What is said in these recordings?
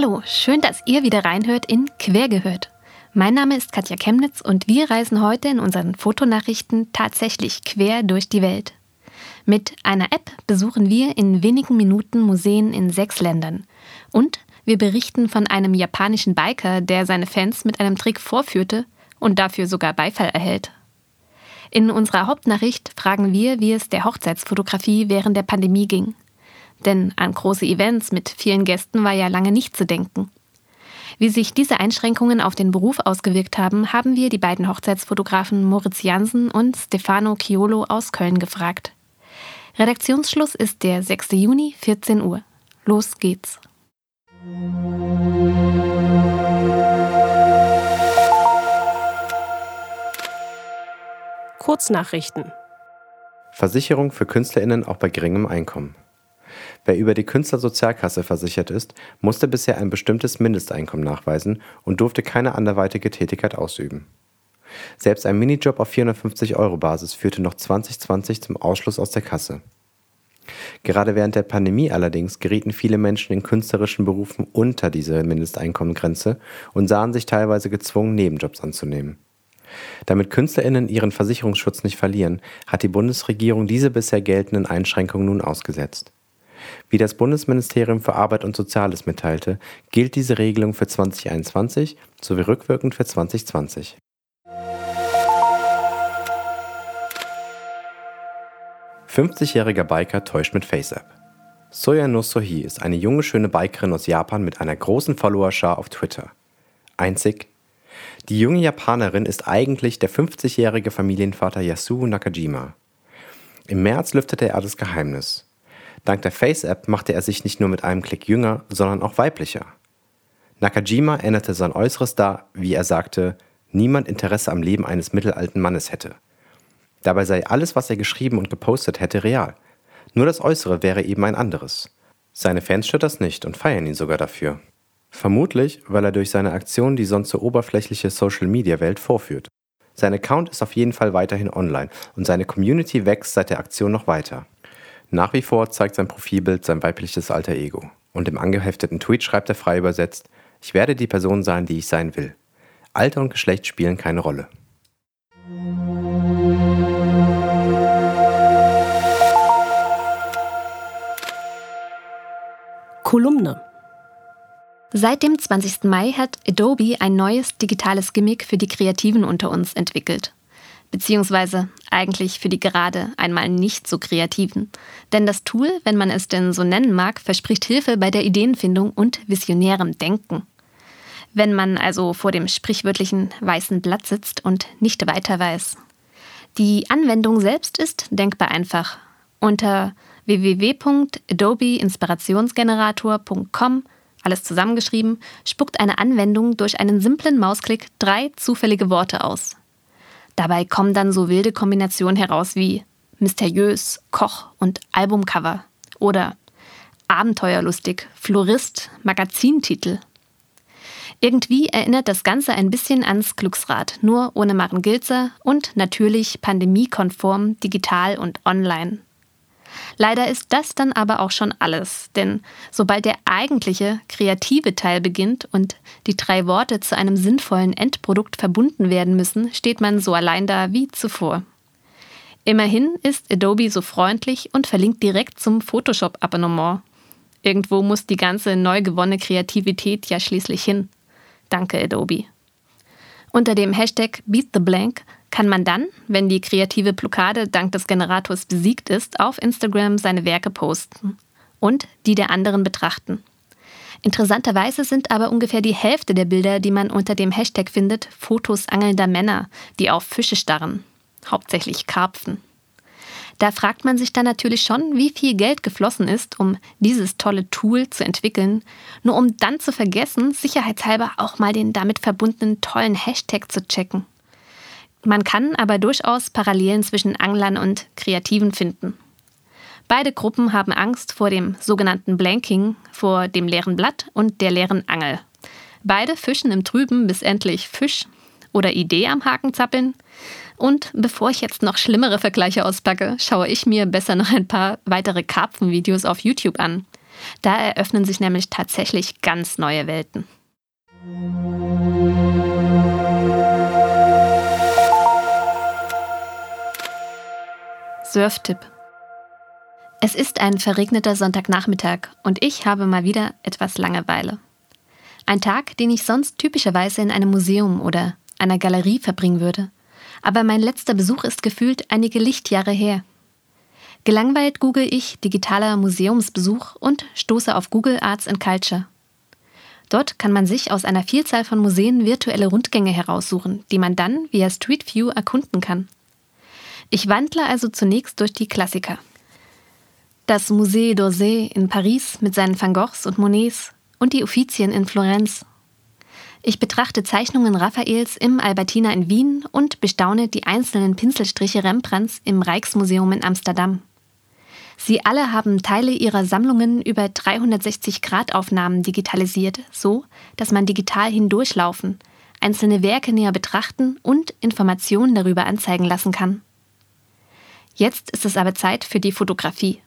Hallo, schön, dass ihr wieder reinhört in Quergehört. Mein Name ist Katja Chemnitz und wir reisen heute in unseren Fotonachrichten tatsächlich quer durch die Welt. Mit einer App besuchen wir in wenigen Minuten Museen in sechs Ländern. Und wir berichten von einem japanischen Biker, der seine Fans mit einem Trick vorführte und dafür sogar Beifall erhält. In unserer Hauptnachricht fragen wir, wie es der Hochzeitsfotografie während der Pandemie ging. Denn an große Events mit vielen Gästen war ja lange nicht zu denken. Wie sich diese Einschränkungen auf den Beruf ausgewirkt haben, haben wir die beiden Hochzeitsfotografen Moritz Jansen und Stefano Chiolo aus Köln gefragt. Redaktionsschluss ist der 6. Juni, 14 Uhr. Los geht's. Kurznachrichten. Versicherung für KünstlerInnen auch bei geringem Einkommen. Wer über die Künstlersozialkasse versichert ist, musste bisher ein bestimmtes Mindesteinkommen nachweisen und durfte keine anderweitige Tätigkeit ausüben. Selbst ein Minijob auf 450 Euro Basis führte noch 2020 zum Ausschluss aus der Kasse. Gerade während der Pandemie allerdings gerieten viele Menschen in künstlerischen Berufen unter diese Mindesteinkommengrenze und sahen sich teilweise gezwungen, Nebenjobs anzunehmen. Damit KünstlerInnen ihren Versicherungsschutz nicht verlieren, hat die Bundesregierung diese bisher geltenden Einschränkungen nun ausgesetzt. Wie das Bundesministerium für Arbeit und Soziales mitteilte, gilt diese Regelung für 2021 sowie rückwirkend für 2020. »50-jähriger Biker täuscht mit FaceApp«. Soya no Sohi ist eine junge, schöne Bikerin aus Japan mit einer großen Followerschar auf Twitter. Einzig, die junge Japanerin ist eigentlich der 50-jährige Familienvater Yasuo Nakajima. Im März lüftete er das Geheimnis. Dank der Face-App machte er sich nicht nur mit einem Klick jünger, sondern auch weiblicher. Nakajima änderte sein Äußeres da, wie er sagte, niemand Interesse am Leben eines mittelalten Mannes hätte. Dabei sei alles, was er geschrieben und gepostet hätte, real. Nur das Äußere wäre eben ein anderes. Seine Fans stört das nicht und feiern ihn sogar dafür. Vermutlich, weil er durch seine Aktion die sonst so oberflächliche Social-Media-Welt vorführt. Sein Account ist auf jeden Fall weiterhin online und seine Community wächst seit der Aktion noch weiter. Nach wie vor zeigt sein Profilbild sein weibliches alter Ego. Und im angehefteten Tweet schreibt er frei übersetzt, ich werde die Person sein, die ich sein will. Alter und Geschlecht spielen keine Rolle. Kolumne. Seit dem 20. Mai hat Adobe ein neues digitales Gimmick für die Kreativen unter uns entwickelt beziehungsweise eigentlich für die gerade einmal nicht so kreativen. Denn das Tool, wenn man es denn so nennen mag, verspricht Hilfe bei der Ideenfindung und visionärem Denken. Wenn man also vor dem sprichwörtlichen weißen Blatt sitzt und nicht weiter weiß. Die Anwendung selbst ist denkbar einfach. Unter www.adobeinspirationsgenerator.com alles zusammengeschrieben, spuckt eine Anwendung durch einen simplen Mausklick drei zufällige Worte aus. Dabei kommen dann so wilde Kombinationen heraus wie mysteriös, Koch und Albumcover oder abenteuerlustig, Florist, Magazintitel. Irgendwie erinnert das Ganze ein bisschen ans Glücksrad, nur ohne Maren Gilzer und natürlich pandemiekonform, digital und online. Leider ist das dann aber auch schon alles, denn sobald der eigentliche kreative Teil beginnt und die drei Worte zu einem sinnvollen Endprodukt verbunden werden müssen, steht man so allein da wie zuvor. Immerhin ist Adobe so freundlich und verlinkt direkt zum Photoshop-Abonnement. Irgendwo muss die ganze neu gewonnene Kreativität ja schließlich hin. Danke, Adobe. Unter dem Hashtag BeatTheBlank kann man dann, wenn die kreative Blockade dank des Generators besiegt ist, auf Instagram seine Werke posten und die der anderen betrachten. Interessanterweise sind aber ungefähr die Hälfte der Bilder, die man unter dem Hashtag findet, Fotos angelnder Männer, die auf Fische starren, hauptsächlich Karpfen. Da fragt man sich dann natürlich schon, wie viel Geld geflossen ist, um dieses tolle Tool zu entwickeln, nur um dann zu vergessen, sicherheitshalber auch mal den damit verbundenen tollen Hashtag zu checken. Man kann aber durchaus Parallelen zwischen Anglern und Kreativen finden. Beide Gruppen haben Angst vor dem sogenannten Blanking, vor dem leeren Blatt und der leeren Angel. Beide fischen im Trüben, bis endlich Fisch oder Idee am Haken zappeln. Und bevor ich jetzt noch schlimmere Vergleiche auspacke, schaue ich mir besser noch ein paar weitere Karpfenvideos auf YouTube an. Da eröffnen sich nämlich tatsächlich ganz neue Welten. Surftipp. Es ist ein verregneter Sonntagnachmittag und ich habe mal wieder etwas Langeweile. Ein Tag, den ich sonst typischerweise in einem Museum oder einer Galerie verbringen würde. Aber mein letzter Besuch ist gefühlt einige Lichtjahre her. Gelangweilt google ich digitaler Museumsbesuch und stoße auf Google Arts and Culture. Dort kann man sich aus einer Vielzahl von Museen virtuelle Rundgänge heraussuchen, die man dann via Street View erkunden kann. Ich wandle also zunächst durch die Klassiker. Das Musée d'Orsay in Paris mit seinen Van Goghs und Monets und die Uffizien in Florenz. Ich betrachte Zeichnungen Raffaels im Albertina in Wien und bestaune die einzelnen Pinselstriche Rembrandts im Rijksmuseum in Amsterdam. Sie alle haben Teile ihrer Sammlungen über 360-Grad-Aufnahmen digitalisiert, so dass man digital hindurchlaufen, einzelne Werke näher betrachten und Informationen darüber anzeigen lassen kann. Jetzt ist es aber Zeit für die Fotografie.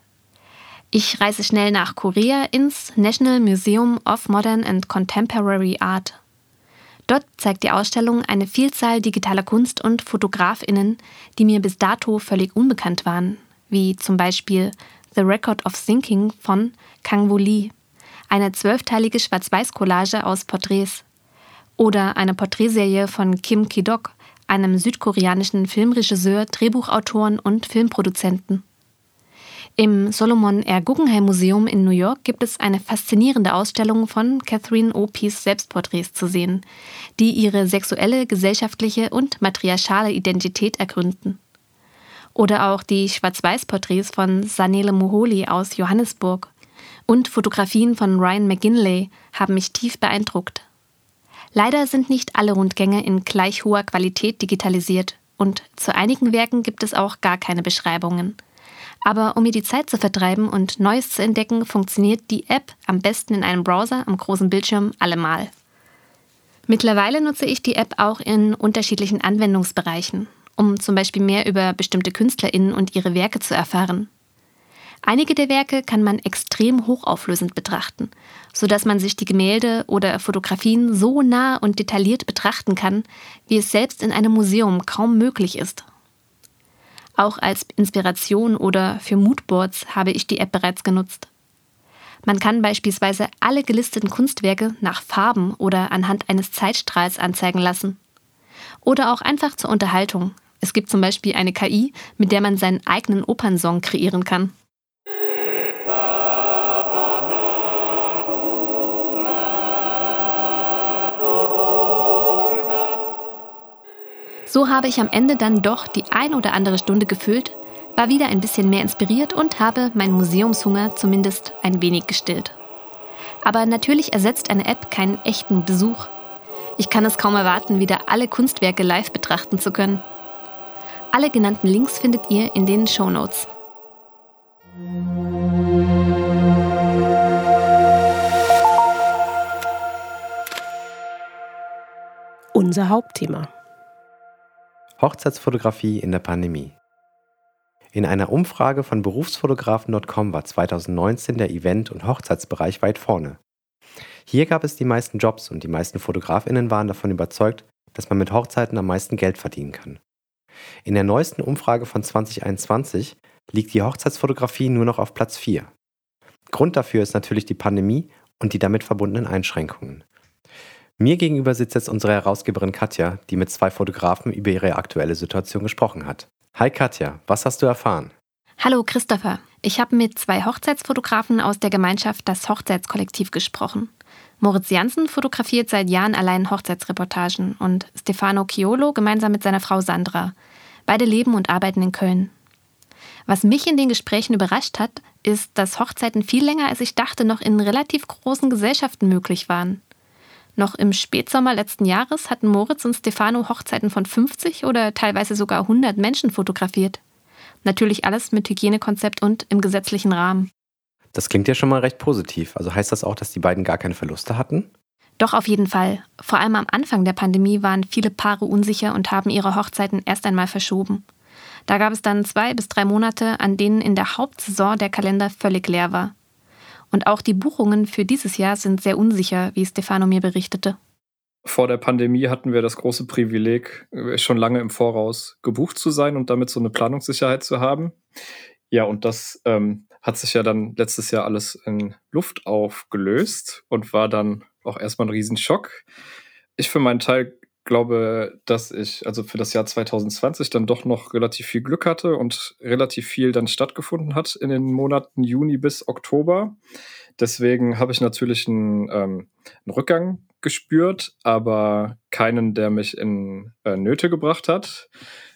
Ich reise schnell nach Korea ins National Museum of Modern and Contemporary Art. Dort zeigt die Ausstellung eine Vielzahl digitaler Kunst- und Fotografinnen, die mir bis dato völlig unbekannt waren, wie zum Beispiel The Record of Thinking von Kang Woo Lee, eine zwölfteilige Schwarz-Weiß-Collage aus Porträts, oder eine Porträtserie von Kim Ki-dok, einem südkoreanischen Filmregisseur, Drehbuchautoren und Filmproduzenten. Im Solomon R. Guggenheim Museum in New York gibt es eine faszinierende Ausstellung von Catherine Opis Selbstporträts zu sehen, die ihre sexuelle, gesellschaftliche und matriarchale Identität ergründen. Oder auch die Schwarz-Weiß-Porträts von Sanele Moholi aus Johannesburg und Fotografien von Ryan McGinley haben mich tief beeindruckt. Leider sind nicht alle Rundgänge in gleich hoher Qualität digitalisiert und zu einigen Werken gibt es auch gar keine Beschreibungen. Aber um mir die Zeit zu vertreiben und Neues zu entdecken, funktioniert die App am besten in einem Browser am großen Bildschirm allemal. Mittlerweile nutze ich die App auch in unterschiedlichen Anwendungsbereichen, um zum Beispiel mehr über bestimmte KünstlerInnen und ihre Werke zu erfahren. Einige der Werke kann man extrem hochauflösend betrachten, sodass man sich die Gemälde oder Fotografien so nah und detailliert betrachten kann, wie es selbst in einem Museum kaum möglich ist. Auch als Inspiration oder für Moodboards habe ich die App bereits genutzt. Man kann beispielsweise alle gelisteten Kunstwerke nach Farben oder anhand eines Zeitstrahls anzeigen lassen. Oder auch einfach zur Unterhaltung. Es gibt zum Beispiel eine KI, mit der man seinen eigenen Opernsong kreieren kann. So habe ich am Ende dann doch die ein oder andere Stunde gefüllt, war wieder ein bisschen mehr inspiriert und habe meinen Museumshunger zumindest ein wenig gestillt. Aber natürlich ersetzt eine App keinen echten Besuch. Ich kann es kaum erwarten, wieder alle Kunstwerke live betrachten zu können. Alle genannten Links findet ihr in den Show Notes. Unser Hauptthema. Hochzeitsfotografie in der Pandemie. In einer Umfrage von Berufsfotografen.com war 2019 der Event- und Hochzeitsbereich weit vorne. Hier gab es die meisten Jobs und die meisten Fotografinnen waren davon überzeugt, dass man mit Hochzeiten am meisten Geld verdienen kann. In der neuesten Umfrage von 2021 liegt die Hochzeitsfotografie nur noch auf Platz 4. Grund dafür ist natürlich die Pandemie und die damit verbundenen Einschränkungen. Mir gegenüber sitzt jetzt unsere Herausgeberin Katja, die mit zwei Fotografen über ihre aktuelle Situation gesprochen hat. Hi Katja, was hast du erfahren? Hallo Christopher, ich habe mit zwei Hochzeitsfotografen aus der Gemeinschaft Das Hochzeitskollektiv gesprochen. Moritz Janssen fotografiert seit Jahren allein Hochzeitsreportagen und Stefano Chiolo gemeinsam mit seiner Frau Sandra. Beide leben und arbeiten in Köln. Was mich in den Gesprächen überrascht hat, ist, dass Hochzeiten viel länger als ich dachte noch in relativ großen Gesellschaften möglich waren. Noch im Spätsommer letzten Jahres hatten Moritz und Stefano Hochzeiten von 50 oder teilweise sogar 100 Menschen fotografiert. Natürlich alles mit Hygienekonzept und im gesetzlichen Rahmen. Das klingt ja schon mal recht positiv. Also heißt das auch, dass die beiden gar keine Verluste hatten? Doch auf jeden Fall. Vor allem am Anfang der Pandemie waren viele Paare unsicher und haben ihre Hochzeiten erst einmal verschoben. Da gab es dann zwei bis drei Monate, an denen in der Hauptsaison der Kalender völlig leer war. Und auch die Buchungen für dieses Jahr sind sehr unsicher, wie Stefano mir berichtete. Vor der Pandemie hatten wir das große Privileg, äh, schon lange im Voraus gebucht zu sein und damit so eine Planungssicherheit zu haben. Ja, und das ähm, hat sich ja dann letztes Jahr alles in Luft aufgelöst und war dann auch erstmal ein Riesenschock. Ich für meinen Teil glaube, dass ich also für das Jahr 2020 dann doch noch relativ viel Glück hatte und relativ viel dann stattgefunden hat in den Monaten Juni bis Oktober. Deswegen habe ich natürlich einen, ähm, einen Rückgang gespürt, aber keinen, der mich in äh, Nöte gebracht hat.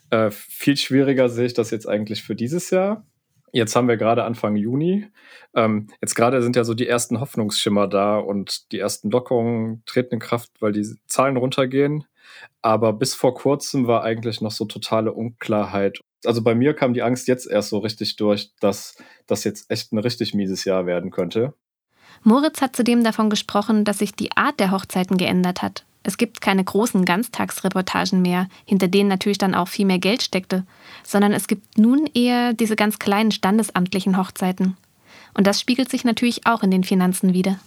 Äh, viel schwieriger sehe ich das jetzt eigentlich für dieses Jahr. Jetzt haben wir gerade Anfang Juni. Ähm, jetzt gerade sind ja so die ersten Hoffnungsschimmer da und die ersten Lockerungen treten in Kraft, weil die Zahlen runtergehen. Aber bis vor kurzem war eigentlich noch so totale Unklarheit. Also bei mir kam die Angst jetzt erst so richtig durch, dass das jetzt echt ein richtig mieses Jahr werden könnte. Moritz hat zudem davon gesprochen, dass sich die Art der Hochzeiten geändert hat. Es gibt keine großen Ganztagsreportagen mehr, hinter denen natürlich dann auch viel mehr Geld steckte, sondern es gibt nun eher diese ganz kleinen standesamtlichen Hochzeiten. Und das spiegelt sich natürlich auch in den Finanzen wieder.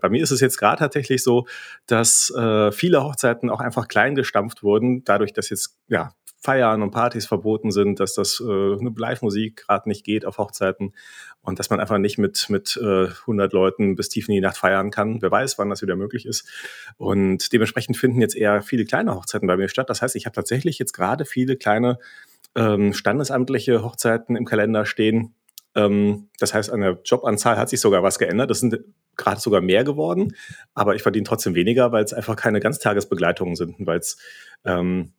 Bei mir ist es jetzt gerade tatsächlich so, dass äh, viele Hochzeiten auch einfach klein gestampft wurden, dadurch, dass jetzt ja Feiern und Partys verboten sind, dass das äh, Live-Musik gerade nicht geht auf Hochzeiten und dass man einfach nicht mit, mit äh, 100 Leuten bis tief in die Nacht feiern kann. Wer weiß, wann das wieder möglich ist. Und dementsprechend finden jetzt eher viele kleine Hochzeiten bei mir statt. Das heißt, ich habe tatsächlich jetzt gerade viele kleine ähm, standesamtliche Hochzeiten im Kalender stehen. Ähm, das heißt, an der Jobanzahl hat sich sogar was geändert. Das sind gerade sogar mehr geworden, aber ich verdiene trotzdem weniger, weil es einfach keine Ganztagesbegleitungen sind, weil es ähm,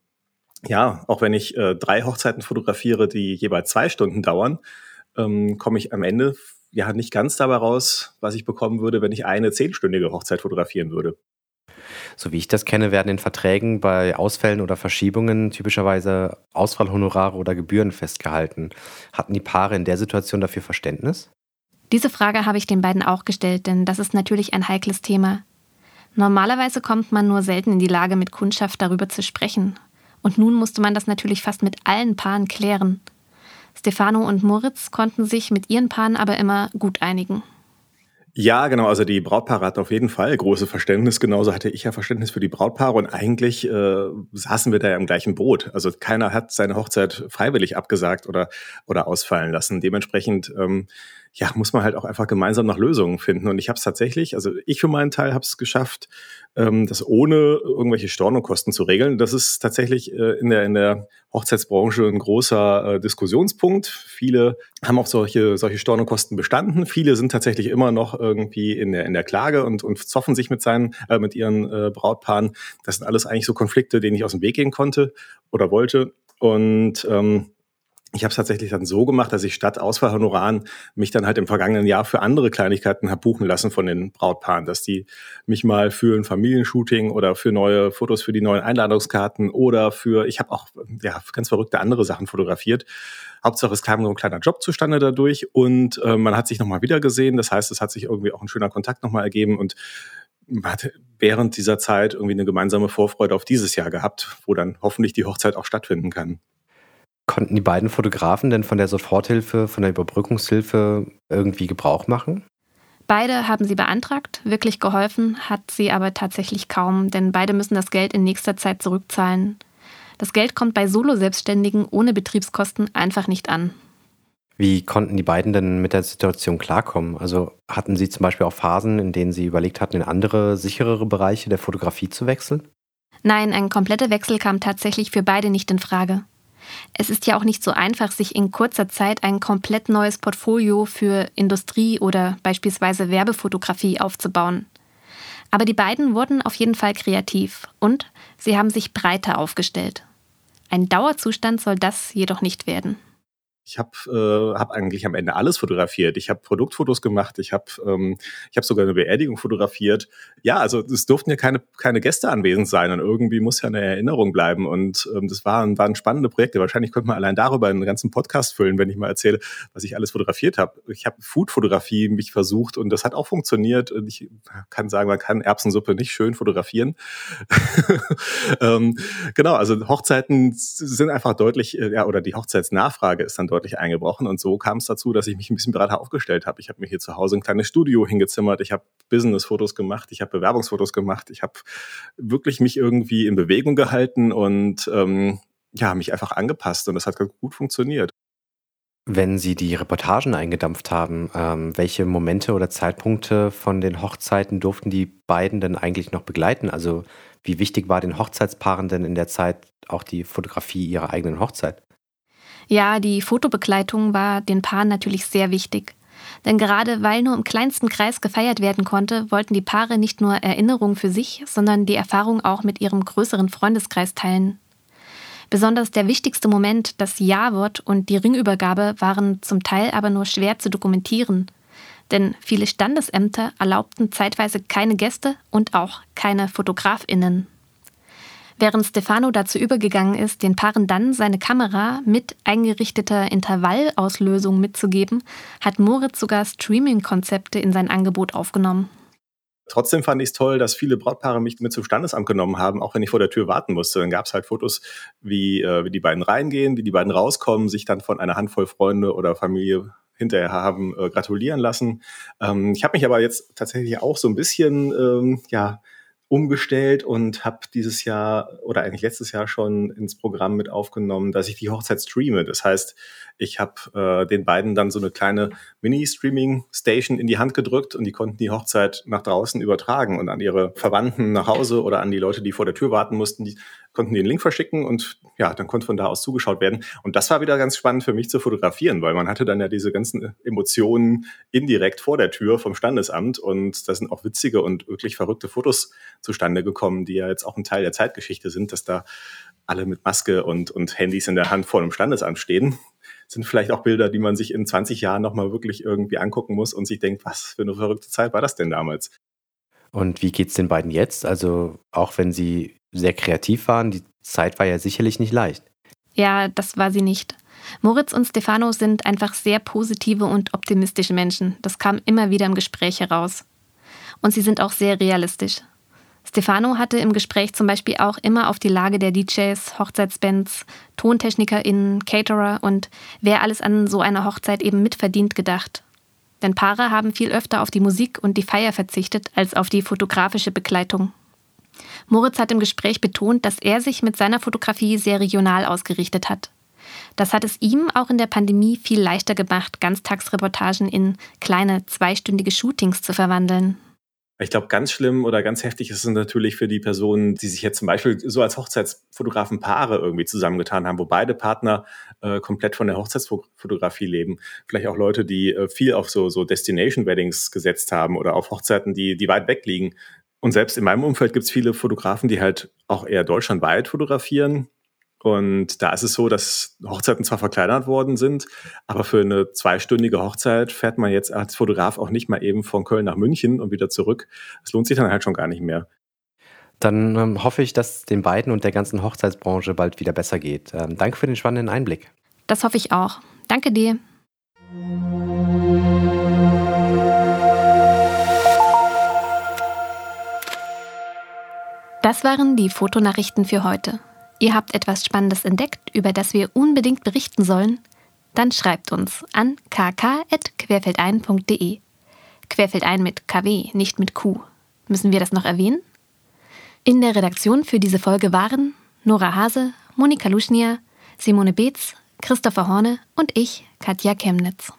ja, auch wenn ich äh, drei Hochzeiten fotografiere, die jeweils zwei Stunden dauern, ähm, komme ich am Ende ja nicht ganz dabei raus, was ich bekommen würde, wenn ich eine zehnstündige Hochzeit fotografieren würde. So wie ich das kenne, werden in Verträgen bei Ausfällen oder Verschiebungen typischerweise Ausfallhonorare oder Gebühren festgehalten. Hatten die Paare in der Situation dafür Verständnis? Diese Frage habe ich den beiden auch gestellt, denn das ist natürlich ein heikles Thema. Normalerweise kommt man nur selten in die Lage, mit Kundschaft darüber zu sprechen. Und nun musste man das natürlich fast mit allen Paaren klären. Stefano und Moritz konnten sich mit ihren Paaren aber immer gut einigen. Ja, genau. Also die Brautpaare hatten auf jeden Fall große Verständnis. Genauso hatte ich ja Verständnis für die Brautpaare und eigentlich äh, saßen wir da ja im gleichen Boot. Also keiner hat seine Hochzeit freiwillig abgesagt oder oder ausfallen lassen. Dementsprechend ähm, ja, muss man halt auch einfach gemeinsam nach Lösungen finden. Und ich habe es tatsächlich, also ich für meinen Teil habe es geschafft, ähm, das ohne irgendwelche Stornokosten zu regeln. Das ist tatsächlich äh, in, der, in der Hochzeitsbranche ein großer äh, Diskussionspunkt. Viele haben auf solche, solche Stornokosten bestanden. Viele sind tatsächlich immer noch irgendwie in der, in der Klage und, und zoffen sich mit, seinen, äh, mit ihren äh, Brautpaaren. Das sind alles eigentlich so Konflikte, denen ich aus dem Weg gehen konnte oder wollte. Und ähm, ich habe es tatsächlich dann so gemacht, dass ich statt Ausfallhonoraren mich dann halt im vergangenen Jahr für andere Kleinigkeiten habe buchen lassen von den Brautpaaren, dass die mich mal für ein Familienshooting oder für neue Fotos für die neuen Einladungskarten oder für, ich habe auch ja ganz verrückte andere Sachen fotografiert. Hauptsache es kam so ein kleiner Job zustande dadurch und äh, man hat sich nochmal wieder gesehen. Das heißt, es hat sich irgendwie auch ein schöner Kontakt nochmal ergeben und man hat während dieser Zeit irgendwie eine gemeinsame Vorfreude auf dieses Jahr gehabt, wo dann hoffentlich die Hochzeit auch stattfinden kann. Konnten die beiden Fotografen denn von der Soforthilfe, von der Überbrückungshilfe irgendwie Gebrauch machen? Beide haben sie beantragt. Wirklich geholfen hat sie aber tatsächlich kaum, denn beide müssen das Geld in nächster Zeit zurückzahlen. Das Geld kommt bei Solo-Selbstständigen ohne Betriebskosten einfach nicht an. Wie konnten die beiden denn mit der Situation klarkommen? Also hatten sie zum Beispiel auch Phasen, in denen sie überlegt hatten, in andere, sicherere Bereiche der Fotografie zu wechseln? Nein, ein kompletter Wechsel kam tatsächlich für beide nicht in Frage. Es ist ja auch nicht so einfach, sich in kurzer Zeit ein komplett neues Portfolio für Industrie oder beispielsweise Werbefotografie aufzubauen. Aber die beiden wurden auf jeden Fall kreativ und sie haben sich breiter aufgestellt. Ein Dauerzustand soll das jedoch nicht werden. Ich habe äh, hab eigentlich am Ende alles fotografiert. Ich habe Produktfotos gemacht, ich habe ähm, ich hab sogar eine Beerdigung fotografiert. Ja, also es durften ja keine, keine Gäste anwesend sein und irgendwie muss ja eine Erinnerung bleiben. Und ähm, das waren, waren spannende Projekte. Wahrscheinlich könnte man allein darüber einen ganzen Podcast füllen, wenn ich mal erzähle, was ich alles fotografiert habe. Ich habe Foodfotografie mich versucht und das hat auch funktioniert. Und ich kann sagen, man kann Erbsensuppe nicht schön fotografieren. ähm, genau, also Hochzeiten sind einfach deutlich, äh, ja, oder die Hochzeitsnachfrage ist dann deutlich eingebrochen. Und so kam es dazu, dass ich mich ein bisschen breiter aufgestellt habe. Ich habe mir hier zu Hause ein kleines Studio hingezimmert. Ich habe Business-Fotos gemacht. Ich habe Bewerbungsfotos gemacht. Ich habe wirklich mich irgendwie in Bewegung gehalten und ähm, ja, mich einfach angepasst. Und das hat gut funktioniert. Wenn Sie die Reportagen eingedampft haben, ähm, welche Momente oder Zeitpunkte von den Hochzeiten durften die beiden denn eigentlich noch begleiten? Also wie wichtig war den Hochzeitspaaren denn in der Zeit auch die Fotografie ihrer eigenen Hochzeit? Ja, die Fotobegleitung war den Paaren natürlich sehr wichtig. Denn gerade weil nur im kleinsten Kreis gefeiert werden konnte, wollten die Paare nicht nur Erinnerungen für sich, sondern die Erfahrung auch mit ihrem größeren Freundeskreis teilen. Besonders der wichtigste Moment, das Ja-Wort und die Ringübergabe, waren zum Teil aber nur schwer zu dokumentieren. Denn viele Standesämter erlaubten zeitweise keine Gäste und auch keine Fotografinnen. Während Stefano dazu übergegangen ist, den Paaren dann seine Kamera mit eingerichteter Intervallauslösung mitzugeben, hat Moritz sogar Streaming-Konzepte in sein Angebot aufgenommen. Trotzdem fand ich es toll, dass viele Brautpaare mich mit zum Standesamt genommen haben, auch wenn ich vor der Tür warten musste. Dann gab es halt Fotos, wie, äh, wie die beiden reingehen, wie die beiden rauskommen, sich dann von einer Handvoll Freunde oder Familie hinterher haben äh, gratulieren lassen. Ähm, ich habe mich aber jetzt tatsächlich auch so ein bisschen ähm, ja umgestellt und habe dieses Jahr oder eigentlich letztes Jahr schon ins Programm mit aufgenommen, dass ich die Hochzeit streame. Das heißt, ich habe äh, den beiden dann so eine kleine Mini-Streaming-Station in die Hand gedrückt und die konnten die Hochzeit nach draußen übertragen und an ihre Verwandten nach Hause oder an die Leute, die vor der Tür warten mussten, die konnten den Link verschicken und ja, dann konnte von da aus zugeschaut werden. Und das war wieder ganz spannend für mich zu fotografieren, weil man hatte dann ja diese ganzen Emotionen indirekt vor der Tür vom Standesamt und da sind auch witzige und wirklich verrückte Fotos zustande gekommen, die ja jetzt auch ein Teil der Zeitgeschichte sind, dass da alle mit Maske und, und Handys in der Hand vor einem Standesamt stehen. Sind vielleicht auch Bilder, die man sich in 20 Jahren nochmal wirklich irgendwie angucken muss und sich denkt, was für eine verrückte Zeit war das denn damals? Und wie geht's den beiden jetzt? Also auch wenn sie sehr kreativ waren, die Zeit war ja sicherlich nicht leicht. Ja, das war sie nicht. Moritz und Stefano sind einfach sehr positive und optimistische Menschen. Das kam immer wieder im Gespräch heraus. Und sie sind auch sehr realistisch. Stefano hatte im Gespräch zum Beispiel auch immer auf die Lage der DJs, Hochzeitsbands, TontechnikerInnen, Caterer und wer alles an so einer Hochzeit eben mitverdient gedacht. Denn Paare haben viel öfter auf die Musik und die Feier verzichtet als auf die fotografische Begleitung. Moritz hat im Gespräch betont, dass er sich mit seiner Fotografie sehr regional ausgerichtet hat. Das hat es ihm auch in der Pandemie viel leichter gemacht, Ganztagsreportagen in kleine zweistündige Shootings zu verwandeln. Ich glaube, ganz schlimm oder ganz heftig ist es natürlich für die Personen, die sich jetzt zum Beispiel so als Hochzeitsfotografen Paare irgendwie zusammengetan haben, wo beide Partner äh, komplett von der Hochzeitsfotografie leben. Vielleicht auch Leute, die äh, viel auf so, so Destination Weddings gesetzt haben oder auf Hochzeiten, die, die weit weg liegen. Und selbst in meinem Umfeld gibt es viele Fotografen, die halt auch eher deutschlandweit fotografieren. Und da ist es so, dass Hochzeiten zwar verkleinert worden sind, aber für eine zweistündige Hochzeit fährt man jetzt als Fotograf auch nicht mal eben von Köln nach München und wieder zurück. Das lohnt sich dann halt schon gar nicht mehr. Dann ähm, hoffe ich, dass den beiden und der ganzen Hochzeitsbranche bald wieder besser geht. Ähm, danke für den spannenden Einblick. Das hoffe ich auch. Danke dir. Das waren die Fotonachrichten für heute. Ihr habt etwas Spannendes entdeckt, über das wir unbedingt berichten sollen? Dann schreibt uns an kk.querfeldein.de. Querfeldein mit KW, nicht mit Q. Müssen wir das noch erwähnen? In der Redaktion für diese Folge waren Nora Hase, Monika Luschnia, Simone Beetz, Christopher Horne und ich, Katja Chemnitz.